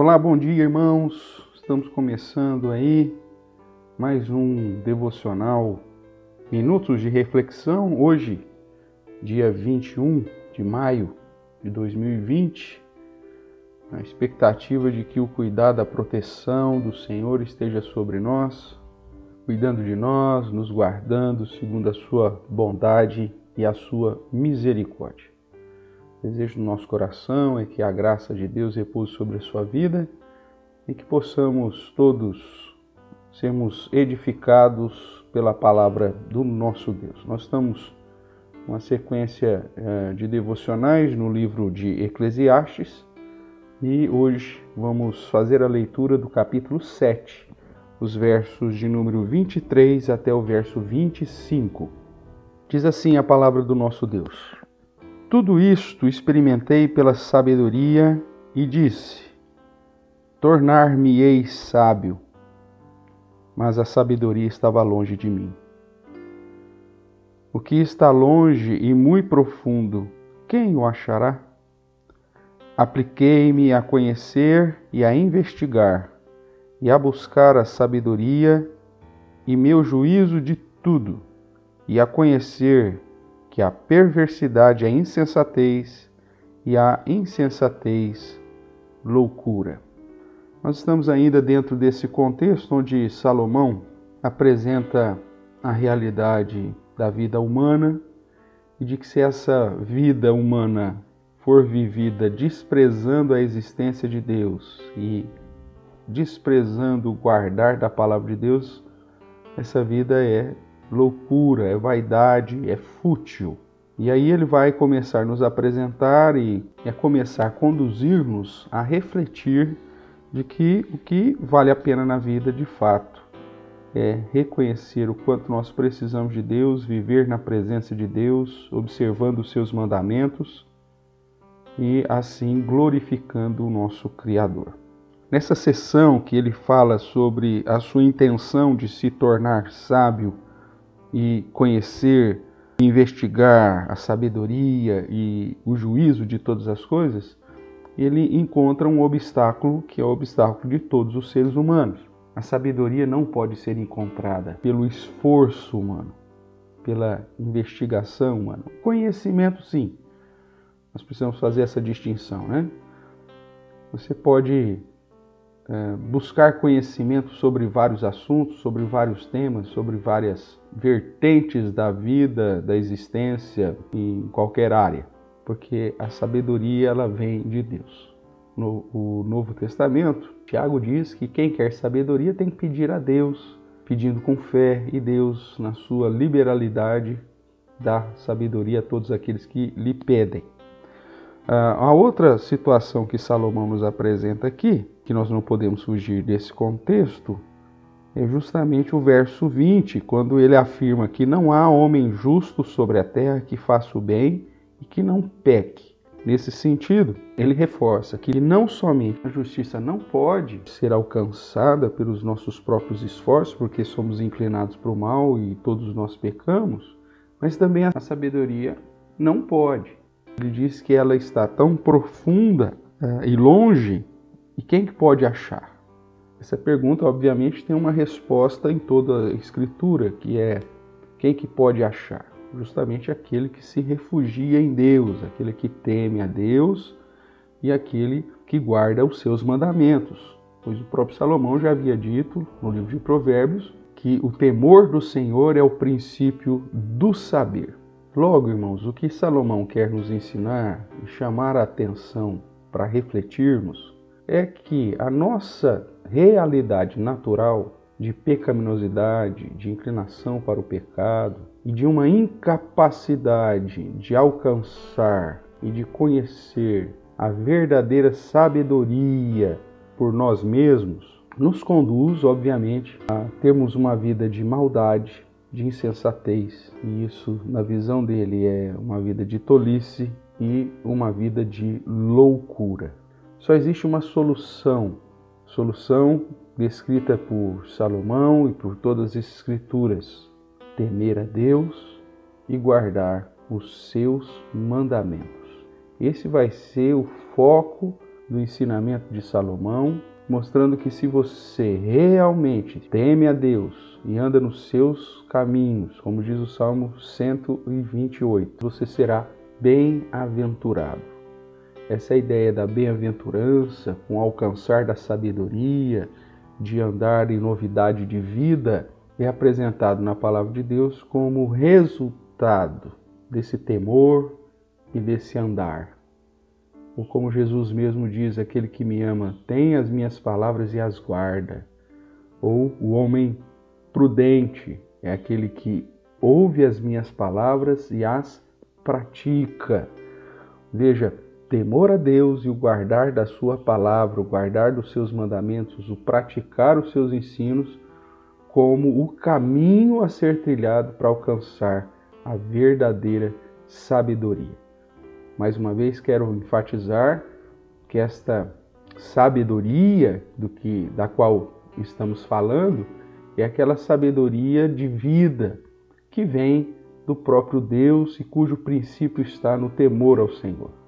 Olá, bom dia, irmãos. Estamos começando aí mais um devocional Minutos de Reflexão. Hoje, dia 21 de maio de 2020, a expectativa de que o cuidado, a proteção do Senhor esteja sobre nós, cuidando de nós, nos guardando segundo a sua bondade e a sua misericórdia. Desejo do nosso coração é que a graça de Deus repouse sobre a sua vida e que possamos todos sermos edificados pela palavra do nosso Deus. Nós estamos uma sequência eh, de devocionais no livro de Eclesiastes e hoje vamos fazer a leitura do capítulo 7, os versos de número 23 até o verso 25. Diz assim a palavra do nosso Deus. Tudo isto experimentei pela sabedoria e disse: Tornar-me-ei sábio. Mas a sabedoria estava longe de mim. O que está longe e muito profundo, quem o achará? Apliquei-me a conhecer e a investigar, e a buscar a sabedoria e meu juízo de tudo, e a conhecer que a perversidade é insensatez e a insensatez loucura. Nós estamos ainda dentro desse contexto onde Salomão apresenta a realidade da vida humana e de que se essa vida humana for vivida desprezando a existência de Deus e desprezando o guardar da palavra de Deus, essa vida é loucura, é vaidade, é fútil. E aí ele vai começar a nos apresentar e a começar a conduzir-nos a refletir de que o que vale a pena na vida de fato é reconhecer o quanto nós precisamos de Deus, viver na presença de Deus, observando os seus mandamentos e assim glorificando o nosso Criador. Nessa sessão que ele fala sobre a sua intenção de se tornar sábio e conhecer, investigar a sabedoria e o juízo de todas as coisas, ele encontra um obstáculo que é o obstáculo de todos os seres humanos. A sabedoria não pode ser encontrada pelo esforço humano, pela investigação humana. Conhecimento, sim. Nós precisamos fazer essa distinção, né? Você pode buscar conhecimento sobre vários assuntos, sobre vários temas, sobre várias vertentes da vida, da existência em qualquer área, porque a sabedoria ela vem de Deus. No o Novo Testamento, Tiago diz que quem quer sabedoria tem que pedir a Deus, pedindo com fé, e Deus, na sua liberalidade, dá sabedoria a todos aqueles que lhe pedem. Ah, a outra situação que Salomão nos apresenta aqui, que nós não podemos fugir desse contexto, é justamente o verso 20, quando ele afirma que não há homem justo sobre a terra que faça o bem e que não peque. Nesse sentido, ele reforça que não somente a justiça não pode ser alcançada pelos nossos próprios esforços, porque somos inclinados para o mal e todos nós pecamos, mas também a sabedoria não pode. Ele diz que ela está tão profunda eh, e longe, e quem que pode achar? Essa pergunta, obviamente, tem uma resposta em toda a Escritura, que é quem que pode achar? Justamente aquele que se refugia em Deus, aquele que teme a Deus e aquele que guarda os seus mandamentos. Pois o próprio Salomão já havia dito no livro de Provérbios que o temor do Senhor é o princípio do saber. Logo, irmãos, o que Salomão quer nos ensinar e chamar a atenção para refletirmos é que a nossa realidade natural de pecaminosidade, de inclinação para o pecado e de uma incapacidade de alcançar e de conhecer a verdadeira sabedoria por nós mesmos, nos conduz, obviamente, a termos uma vida de maldade, de insensatez. E isso, na visão dele, é uma vida de tolice e uma vida de loucura. Só existe uma solução Solução descrita por Salomão e por todas as Escrituras: temer a Deus e guardar os seus mandamentos. Esse vai ser o foco do ensinamento de Salomão, mostrando que se você realmente teme a Deus e anda nos seus caminhos, como diz o Salmo 128, você será bem-aventurado. Essa ideia da bem-aventurança, com alcançar da sabedoria, de andar em novidade de vida, é apresentado na palavra de Deus como resultado desse temor e desse andar ou como Jesus mesmo diz, aquele que me ama tem as minhas palavras e as guarda. Ou o homem prudente é aquele que ouve as minhas palavras e as pratica. Veja, temor a Deus e o guardar da sua palavra, o guardar dos seus mandamentos, o praticar os seus ensinos, como o caminho a ser trilhado para alcançar a verdadeira sabedoria. Mais uma vez quero enfatizar que esta sabedoria do que da qual estamos falando é aquela sabedoria de vida que vem do próprio Deus e cujo princípio está no temor ao Senhor.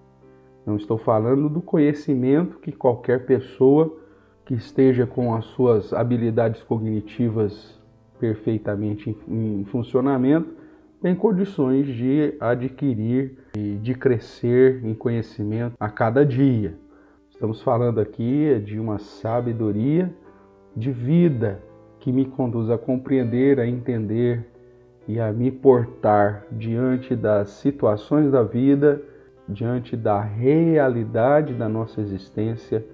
Não estou falando do conhecimento que qualquer pessoa que esteja com as suas habilidades cognitivas perfeitamente em funcionamento tem condições de adquirir e de crescer em conhecimento a cada dia. Estamos falando aqui de uma sabedoria de vida que me conduz a compreender, a entender e a me portar diante das situações da vida, diante da realidade da nossa existência,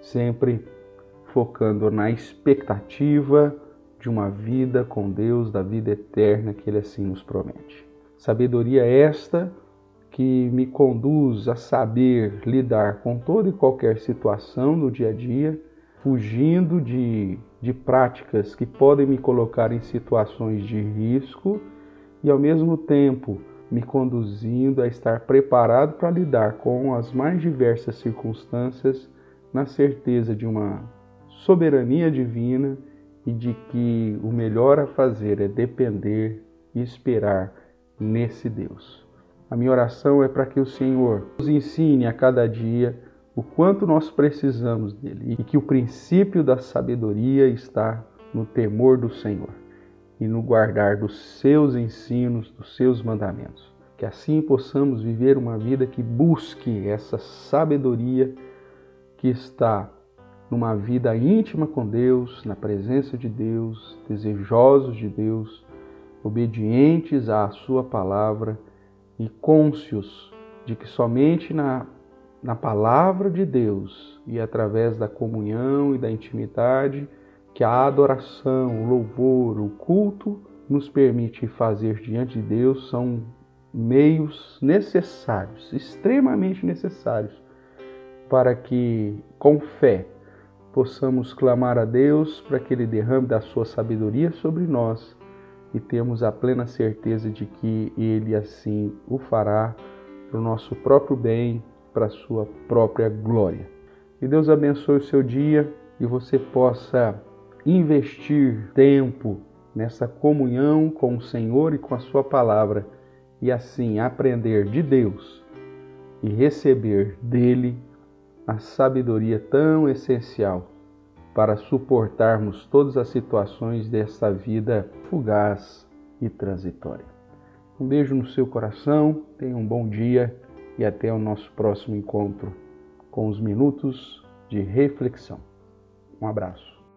sempre focando na expectativa de uma vida com Deus, da vida eterna que Ele assim nos promete. Sabedoria esta que me conduz a saber lidar com toda e qualquer situação no dia a dia, fugindo de, de práticas que podem me colocar em situações de risco e, ao mesmo tempo, me conduzindo a estar preparado para lidar com as mais diversas circunstâncias, na certeza de uma soberania divina e de que o melhor a fazer é depender e esperar nesse Deus. A minha oração é para que o Senhor nos ensine a cada dia o quanto nós precisamos dele e que o princípio da sabedoria está no temor do Senhor e no guardar dos seus ensinos, dos seus mandamentos. Que assim possamos viver uma vida que busque essa sabedoria que está numa vida íntima com Deus, na presença de Deus, desejosos de Deus, obedientes à Sua palavra e cônscios de que somente na, na palavra de Deus e através da comunhão e da intimidade que a adoração, o louvor, o culto nos permite fazer diante de Deus são meios necessários, extremamente necessários, para que com fé possamos clamar a Deus para que Ele derrame da sua sabedoria sobre nós e temos a plena certeza de que Ele assim o fará para o nosso próprio bem, para a sua própria glória. Que Deus abençoe o seu dia e você possa investir tempo nessa comunhão com o Senhor e com a sua palavra e assim aprender de Deus e receber dele a sabedoria tão essencial para suportarmos todas as situações desta vida fugaz e transitória. Um beijo no seu coração, tenha um bom dia e até o nosso próximo encontro com os minutos de reflexão. Um abraço.